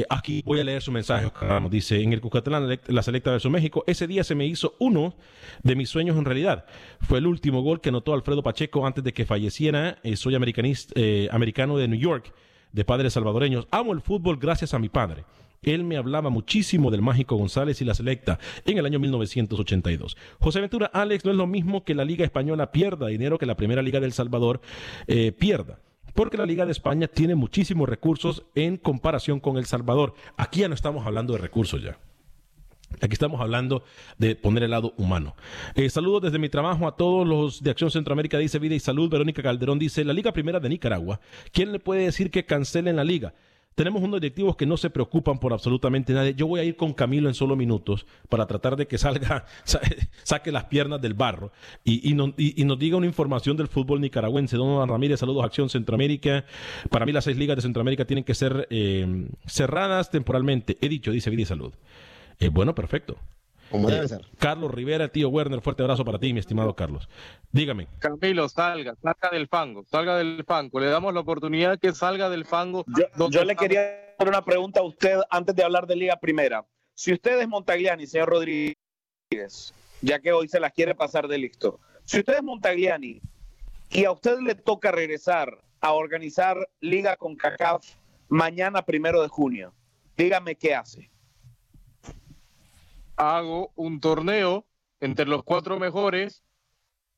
Eh, aquí voy a leer su mensaje. Dice, en el Cucatlán, la selecta versus México, ese día se me hizo uno de mis sueños en realidad. Fue el último gol que anotó Alfredo Pacheco antes de que falleciera. Eh, soy americanista, eh, americano de New York, de padres salvadoreños. Amo el fútbol gracias a mi padre. Él me hablaba muchísimo del Mágico González y la selecta en el año 1982. José Ventura, Alex, no es lo mismo que la Liga Española pierda dinero que la Primera Liga del Salvador eh, pierda. Porque la Liga de España tiene muchísimos recursos en comparación con El Salvador. Aquí ya no estamos hablando de recursos ya. Aquí estamos hablando de poner el lado humano. Eh, saludos desde mi trabajo a todos los de Acción Centroamérica, dice Vida y Salud. Verónica Calderón dice, la Liga Primera de Nicaragua, ¿quién le puede decir que cancelen la liga? Tenemos unos directivos que no se preocupan por absolutamente nadie. Yo voy a ir con Camilo en solo minutos para tratar de que salga, saque las piernas del barro y, nos diga una información del fútbol nicaragüense. Don Ramírez, saludos, Acción Centroamérica. Para mí las seis ligas de Centroamérica tienen que ser eh, cerradas temporalmente. He dicho, dice Vida y Salud. Eh, bueno, perfecto. Como debe ser. Carlos Rivera, tío Werner, fuerte abrazo para ti, mi estimado Carlos. Dígame. Camilo, salga, salga del fango, salga del fango. Le damos la oportunidad que salga del fango. Yo, le quería hacer una pregunta a usted antes de hablar de Liga Primera. Si usted es Montagliani, señor Rodríguez, ya que hoy se las quiere pasar de listo, si usted es Montagliani y a usted le toca regresar a organizar Liga con CACAF mañana primero de junio, dígame qué hace hago un torneo entre los cuatro mejores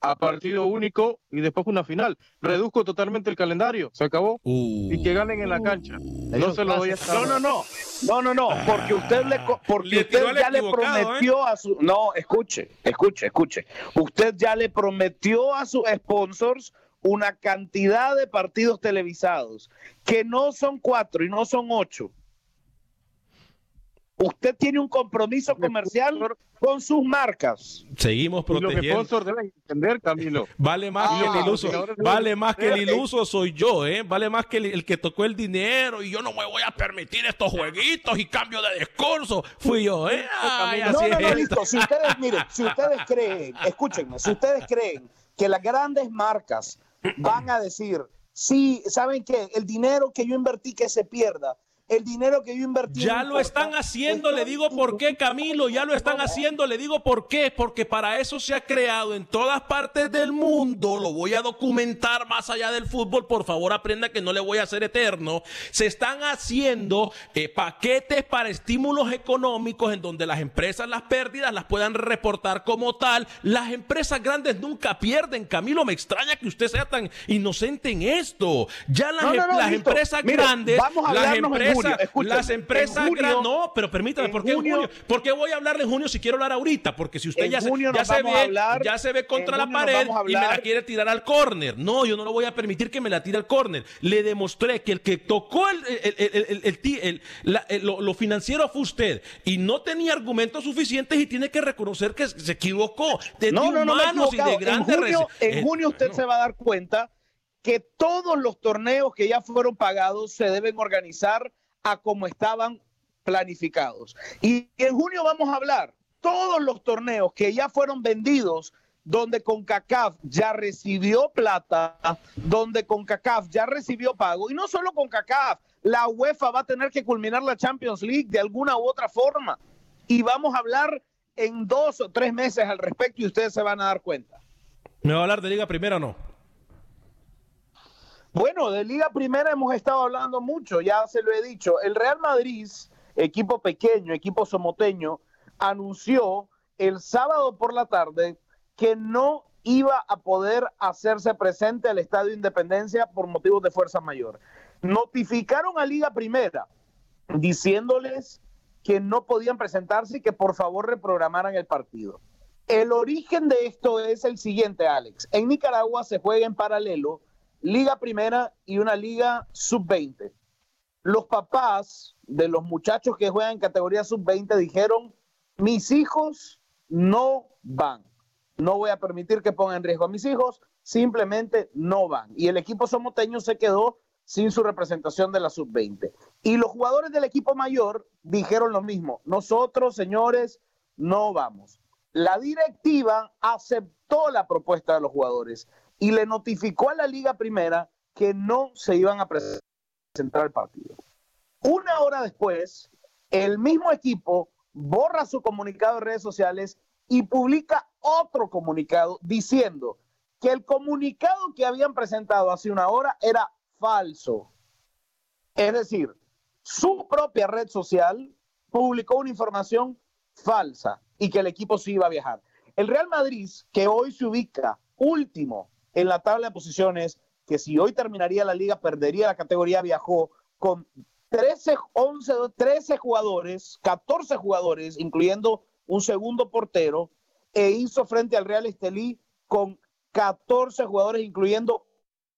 a partido único y después una final. Reduzco totalmente el calendario, se acabó. y que ganen en la cancha. No se lo voy a No, no, no. No, no, no, porque usted le porque usted ya le ¿eh? prometió a su No, escuche, escuche, escuche. Usted ya le prometió a sus sponsors una cantidad de partidos televisados que no son cuatro y no son ocho Usted tiene un compromiso comercial con sus marcas. Seguimos protegiendo. Los deben entender, Camilo. Vale más que el iluso. Vale más que el iluso soy yo, ¿eh? Vale más que el, que tocó el dinero y yo no me voy a permitir estos jueguitos y cambio de discurso. Fui yo, ¿eh? no, no, no, listo. Si ustedes, miren, si ustedes creen, escúchenme, si ustedes creen que las grandes marcas van a decir, sí, ¿saben qué? El dinero que yo invertí que se pierda el dinero que yo invertí. Ya lo están haciendo, le digo por qué, Camilo, ya lo están haciendo, le digo por qué, porque para eso se ha creado en todas partes del mundo, lo voy a documentar más allá del fútbol, por favor aprenda que no le voy a hacer eterno, se están haciendo eh, paquetes para estímulos económicos en donde las empresas las pérdidas las puedan reportar como tal, las empresas grandes nunca pierden, Camilo, me extraña que usted sea tan inocente en esto, ya las, em, empresas grandes, las empresas las empresas grandes. No, pero permítame, ¿por qué junio, ¿Por qué voy a hablarle en junio si quiero hablar ahorita? Porque si usted ya, se, ya, se ve, ya se ve contra la pared y me la quiere tirar al córner. No, yo no lo voy a permitir que me la tire al córner. Le demostré que el que tocó el, el, lo, financiero fue usted y no tenía argumentos suficientes y tiene que reconocer que se equivocó. De no, no, no, y de grandes En junio, en junio usted se va a dar cuenta que todos los torneos que ya fueron pagados se deben organizar a como estaban planificados. Y en junio vamos a hablar todos los torneos que ya fueron vendidos donde CONCACAF ya recibió plata, donde CONCACAF ya recibió pago, y no solo CONCACAF, la UEFA va a tener que culminar la Champions League de alguna u otra forma. Y vamos a hablar en dos o tres meses al respecto y ustedes se van a dar cuenta. ¿Me va a hablar de Liga Primera o no? Bueno, de Liga Primera hemos estado hablando mucho, ya se lo he dicho. El Real Madrid, equipo pequeño, equipo somoteño, anunció el sábado por la tarde que no iba a poder hacerse presente al Estadio Independencia por motivos de fuerza mayor. Notificaron a Liga Primera diciéndoles que no podían presentarse y que por favor reprogramaran el partido. El origen de esto es el siguiente, Alex. En Nicaragua se juega en paralelo Liga Primera y una Liga Sub-20. Los papás de los muchachos que juegan en categoría Sub-20 dijeron, mis hijos no van. No voy a permitir que pongan en riesgo a mis hijos, simplemente no van. Y el equipo somoteño se quedó sin su representación de la Sub-20. Y los jugadores del equipo mayor dijeron lo mismo. Nosotros, señores, no vamos. La directiva aceptó la propuesta de los jugadores y le notificó a la Liga Primera que no se iban a presentar al partido. Una hora después, el mismo equipo borra su comunicado en redes sociales y publica otro comunicado diciendo que el comunicado que habían presentado hace una hora era falso. Es decir, su propia red social publicó una información falsa y que el equipo sí iba a viajar. El Real Madrid, que hoy se ubica último en la tabla de posiciones, que si hoy terminaría la liga, perdería la categoría, viajó con 13, 11, 13 jugadores, 14 jugadores, incluyendo un segundo portero, e hizo frente al Real Estelí con 14 jugadores, incluyendo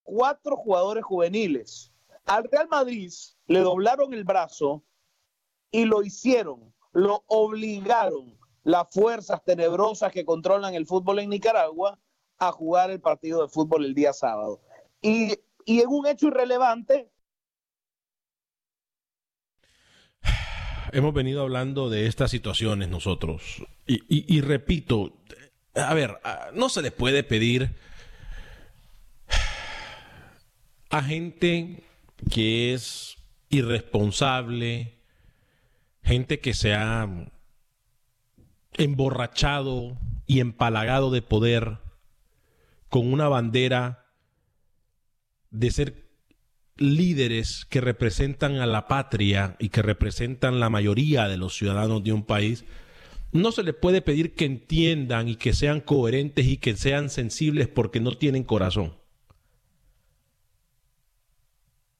cuatro jugadores juveniles. Al Real Madrid le doblaron el brazo y lo hicieron, lo obligaron las fuerzas tenebrosas que controlan el fútbol en Nicaragua a jugar el partido de fútbol el día sábado. Y, y en un hecho irrelevante, hemos venido hablando de estas situaciones nosotros. Y, repito, a ver, no se le puede pedir a gente que es irresponsable, gente que se ha emborrachado y empalagado de poder con una bandera de ser líderes que representan a la patria y que representan la mayoría de los ciudadanos de un país, no se les puede pedir que entiendan y que sean coherentes y que sean sensibles porque no tienen corazón.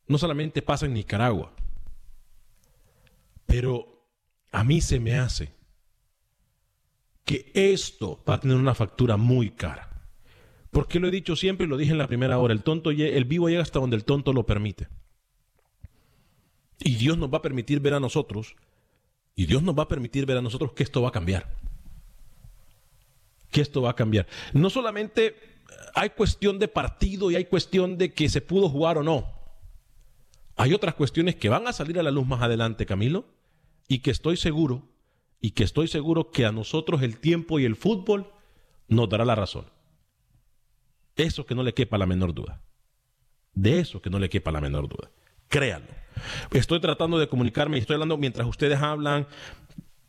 No solamente pasa en Nicaragua, pero a mí se me hace que esto va a tener una factura muy cara. Porque lo he dicho siempre y lo dije en la primera hora, el tonto el vivo llega hasta donde el tonto lo permite. Y Dios nos va a permitir ver a nosotros, y Dios nos va a permitir ver a nosotros que esto va a cambiar. Que esto va a cambiar. No solamente hay cuestión de partido y hay cuestión de que se pudo jugar o no. Hay otras cuestiones que van a salir a la luz más adelante, Camilo, y que estoy seguro, y que estoy seguro que a nosotros el tiempo y el fútbol nos dará la razón. Eso que no le quepa la menor duda. De eso que no le quepa la menor duda. Créanlo. Estoy tratando de comunicarme y estoy hablando mientras ustedes hablan,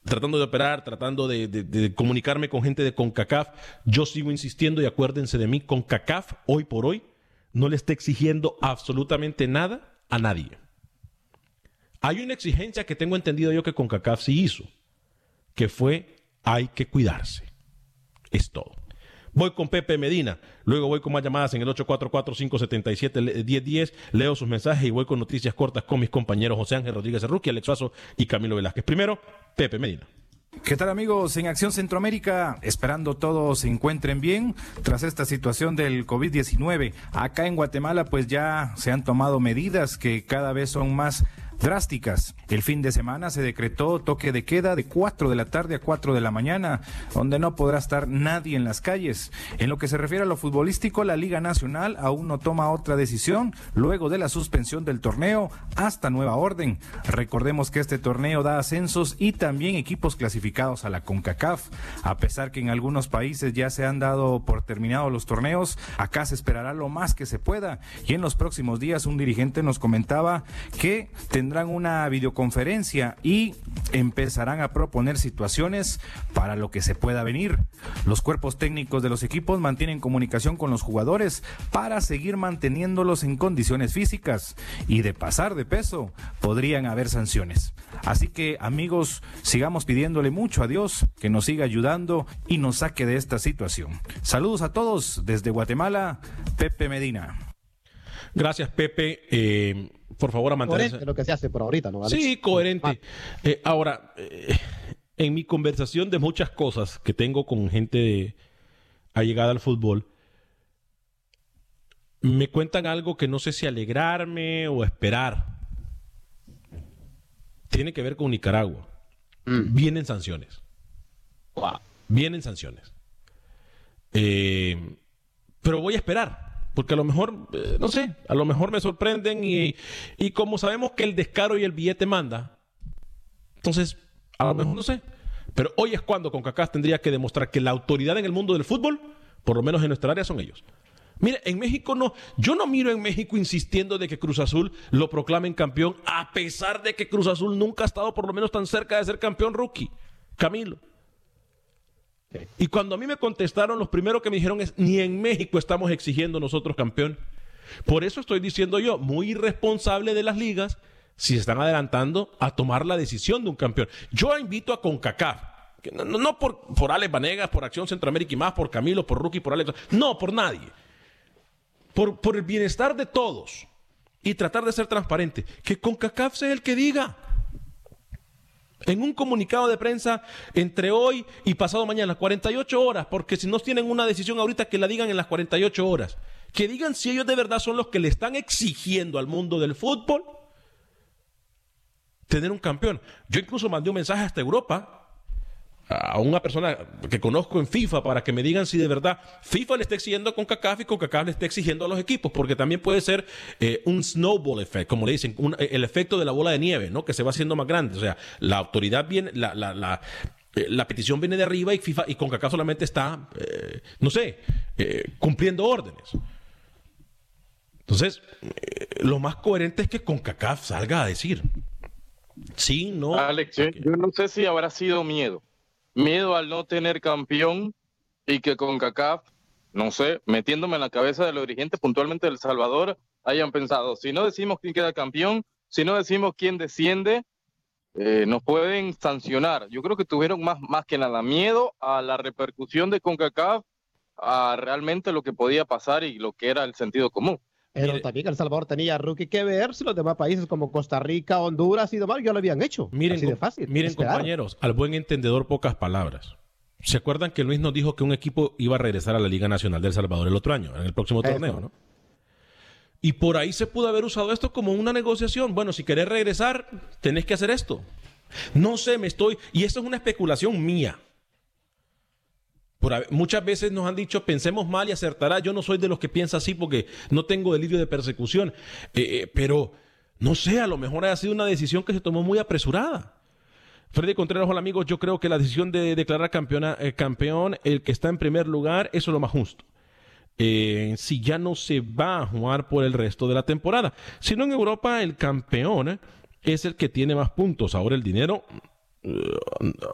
tratando de operar, tratando de, comunicarme con gente de CONCACAF. Yo sigo insistiendo y acuérdense de mí, CONCACAF hoy por hoy no le está exigiendo absolutamente nada a nadie. Hay una exigencia que tengo entendido yo que CONCACAF sí hizo, que fue hay que cuidarse. Es todo. Voy con Pepe Medina, luego voy con más llamadas en el 844-577-1010, leo sus mensajes y voy con noticias cortas con mis compañeros José Ángel Rodríguez Arruqui, Alex Suazo y Camilo Velázquez. Primero, Pepe Medina. ¿Qué tal amigos? En Acción Centroamérica, esperando todos se encuentren bien tras esta situación del COVID-19. Acá en Guatemala pues ya se han tomado medidas que cada vez son más drásticas. El fin de semana se decretó toque de queda de 4 de la tarde a 4 de la mañana, donde no podrá estar nadie en las calles. En lo que se refiere a lo futbolístico, la Liga Nacional aún no toma otra decisión luego de la suspensión del torneo hasta nueva orden. Recordemos que este torneo da ascensos y también equipos clasificados a la CONCACAF. A pesar que en algunos países ya se han dado por terminados los torneos, acá se esperará lo más que se pueda. Y en los próximos días un dirigente nos comentaba que tendrán una videoconferencia y empezarán a proponer situaciones para lo que se pueda venir. Los cuerpos técnicos de los equipos mantienen comunicación con los jugadores para seguir manteniéndolos en condiciones físicas y de pasar de peso podrían haber sanciones. Así que amigos, sigamos pidiéndole mucho a Dios que nos siga ayudando y nos saque de esta situación. Saludos a todos desde Guatemala, Pepe Medina. Gracias, Pepe. Eh, por favor, a mantenerse. Coherente lo que se hace por ahorita, ¿no? Sí, coherente. Eh, ahora, eh, en mi conversación de muchas cosas que tengo con gente allegada al fútbol, me cuentan algo que no sé si alegrarme o esperar. Tiene que ver con Nicaragua. Mm. Vienen sanciones. Vienen sanciones. pero voy a esperar porque a lo mejor, eh, no sé, a lo mejor me sorprenden y, y, como sabemos que el descaro y el billete manda, entonces, a lo mejor no sé. Pero hoy es cuando CONCACAF tendría que demostrar que la autoridad en el mundo del fútbol, por lo menos en nuestra área, son ellos. Mire, en México no, yo no miro en México insistiendo de que Cruz Azul lo proclamen campeón, a pesar de que Cruz Azul nunca ha estado por lo menos tan cerca de ser campeón rookie. Camilo. Y cuando a mí me contestaron, los primeros que me dijeron es, ni en México estamos exigiendo nosotros campeón. Por eso estoy diciendo yo, muy irresponsable de las ligas si están adelantando a tomar la decisión de un campeón. Yo invito a CONCACAF, no, por, por Alex Vanegas, por Acción Centroamérica y más, por Camilo, por Rookie, por Alex, no, por nadie. Por, por el bienestar de todos y tratar de ser transparente. Que CONCACAF sea el que diga en un comunicado de prensa entre hoy y pasado mañana, 48 horas, porque si no tienen una decisión ahorita que la digan en las 48 horas. Que digan si ellos de verdad son los que le están exigiendo al mundo del fútbol tener un campeón. Yo incluso mandé un mensaje hasta Europa a una persona que conozco en FIFA para que me digan si de verdad FIFA le está exigiendo con CACAF y con CACAF le está exigiendo a los equipos, porque también puede ser eh, un snowball effect, como le dicen, el efecto de la bola de nieve, ¿no? Que se va haciendo más grande. O sea, la autoridad viene, la, la, la, eh, la petición viene de arriba y FIFA y con CACAF solamente está, eh, no sé, cumpliendo órdenes. Entonces, lo más coherente es que con CACAF salga a decir. Sí, no. Alex, yo no sé si habrá sido miedo miedo al no tener campeón y que con CACAF, no sé, metiéndome en la cabeza de los dirigentes puntualmente del Salvador, hayan pensado, si no decimos quién queda campeón, si no decimos quién desciende, eh, nos pueden sancionar. Yo creo que tuvieron más, más que nada miedo a la repercusión de CONCACAF, a realmente lo que podía pasar y lo que era el sentido común. Pero también El Salvador tenía rookie que ver si los demás países como Costa Rica, Honduras y demás ya lo habían hecho. Miren, fácil, miren compañeros, al buen entendedor pocas palabras. ¿Se acuerdan que Luis nos dijo que un equipo iba a regresar a la Liga Nacional del Salvador el otro año, en el próximo torneo, ¿no? Y por ahí se pudo haber usado esto como una negociación. Bueno, si querés regresar, tenés que hacer esto. No sé, me estoy... Y esto es una especulación mía muchas veces nos han dicho pensemos mal y acertará. Yo no soy de los que piensa así porque no tengo delirio de persecución. Eh, eh, pero no sé, a lo mejor ha sido una decisión que se tomó muy apresurada. Freddy Contreras, hola amigos, yo creo que la decisión de declarar campeona, eh, campeón, el que está en primer lugar, eso es lo más justo. si ya no se va a jugar por el resto de la temporada. Si no en Europa, el campeón es el que tiene más puntos. Ahora el dinero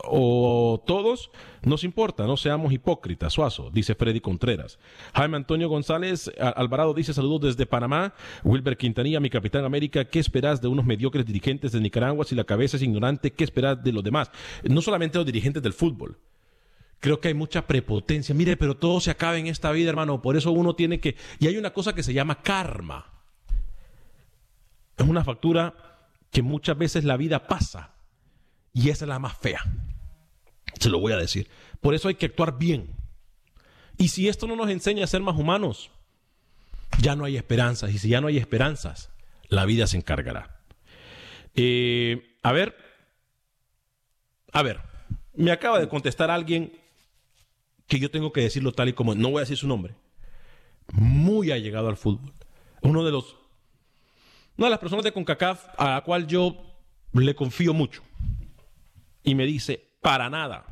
o todos, nos importa, no seamos hipócritas, Suazo, dice Freddy Contreras. Jaime Antonio González Alvarado dice saludos desde Panamá. Wilber Quintanilla, mi capitán América, ¿qué esperas de unos mediocres dirigentes de Nicaragua si la cabeza es ignorante? ¿Qué esperas de los demás? No solamente los dirigentes del fútbol. Creo que hay mucha prepotencia. Mire, pero todo se acaba en esta vida, hermano. Por eso uno tiene que... Y hay una cosa que se llama karma. Es una factura que muchas veces la vida pasa y esa es la más fea. Se lo voy a decir. Por eso hay que actuar bien. Y si esto no nos enseña a ser más humanos, ya no hay esperanzas. Y si ya no hay esperanzas, la vida se encargará. Eh, a ver, a ver, me acaba de contestar alguien que yo tengo que decirlo tal y como, no voy a decir su nombre, muy allegado al fútbol. Uno de los, una de las personas de CONCACAF a la cual yo le confío mucho y me dice, para nada,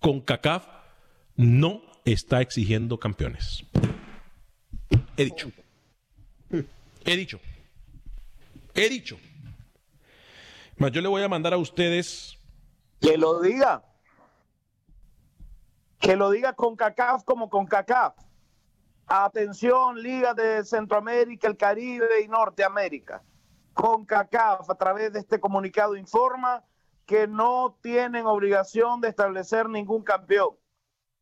con CACAF no está exigiendo campeones. He dicho. He dicho. He dicho. Mas yo le voy a mandar a ustedes. Que lo diga. Que lo diga con CACAF como con CACAF. Atención, Liga de Centroamérica, el Caribe y Norteamérica. Con CACAF, a través de este comunicado, informa que no tienen obligación de establecer ningún campeón.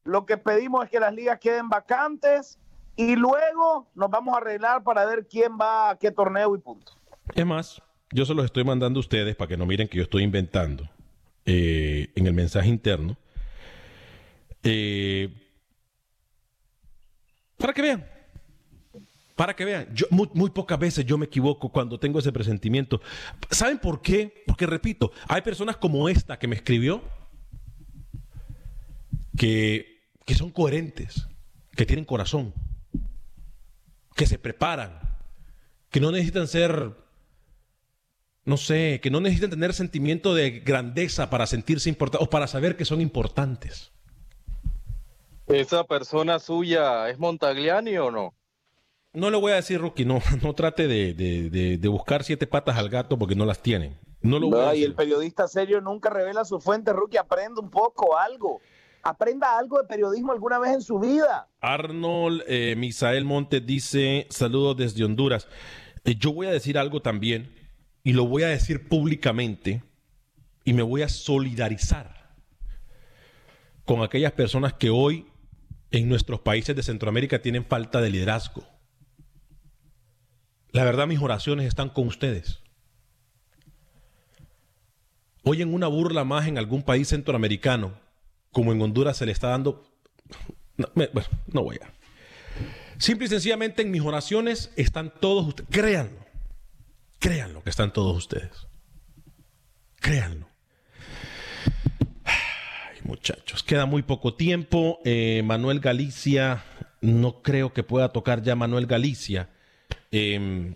Lo que pedimos es que las ligas queden vacantes y luego nos vamos a arreglar para ver quién va a qué torneo y punto. Es más, yo se los estoy mandando a ustedes para que no miren que yo estoy inventando eh, en el mensaje interno. Eh, para que vean. Para que vean, yo, muy, pocas veces yo me equivoco cuando tengo ese presentimiento. ¿Saben por qué? Porque repito, hay personas como esta que me escribió que, que son coherentes, que tienen corazón, que se preparan, que no necesitan ser, no sé, que no necesitan tener sentimiento de grandeza para sentirse importantes o para saber que son importantes. ¿Esa persona suya es Montagliani o no? No le voy a decir, Rookie, no, no trate de, buscar siete patas al gato porque no las tienen. No lo voy Y el periodista serio nunca revela su fuente, Rookie. Aprenda un poco, algo. Aprenda algo de periodismo alguna vez en su vida. Arnold eh, Misael Montes dice: Saludos desde Honduras. Eh, yo voy a decir algo también, y lo voy a decir públicamente, y me voy a solidarizar con aquellas personas que hoy en nuestros países de Centroamérica tienen falta de liderazgo la verdad, mis oraciones están con ustedes. Hoy en una burla más en algún país centroamericano, como en Honduras se le está dando... No, bueno, no voy a... Simple y sencillamente en mis oraciones están todos ustedes. Créanlo. Créanlo que están todos ustedes. Créanlo. Ay, muchachos, queda muy poco tiempo. Eh, Manuel Galicia, no creo que pueda tocar ya Manuel Galicia. Eh,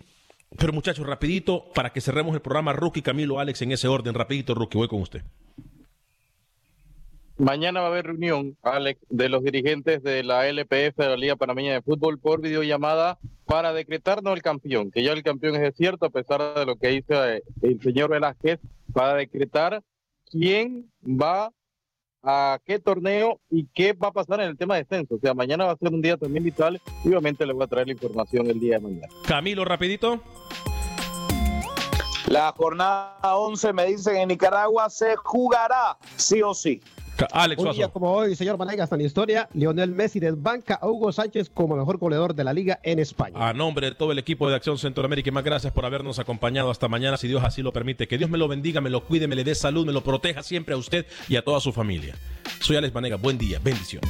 pero muchachos, rapidito, para que cerremos el programa, Rookie, Camilo, Alex, en ese orden. Rapidito, Rookie, voy con usted. Mañana va a haber reunión, Alex, de los dirigentes de la LPF, de la Liga Panameña de Fútbol, por videollamada para decretarnos el campeón, que ya el campeón es cierto, a pesar de lo que dice el señor Velázquez, para decretar quién va a qué torneo y qué va a pasar en el tema de descenso. O sea, mañana va a ser un día también vital y obviamente les voy a traer la información el día de mañana. Camilo, rapidito. La jornada 11, me dicen, en Nicaragua se jugará sí o sí. Alex Un día como hoy, señor Vanegas, en historia, Lionel Messi desbanca a Hugo Sánchez como mejor goleador de la liga en España. A nombre de todo el equipo de Acción Centroamérica, y más gracias por habernos acompañado hasta mañana, si Dios así lo permite. Que Dios me lo bendiga, me lo cuide, me le dé salud, me lo proteja siempre a usted y a toda su familia. Soy Alex Vanegas, buen día, bendiciones.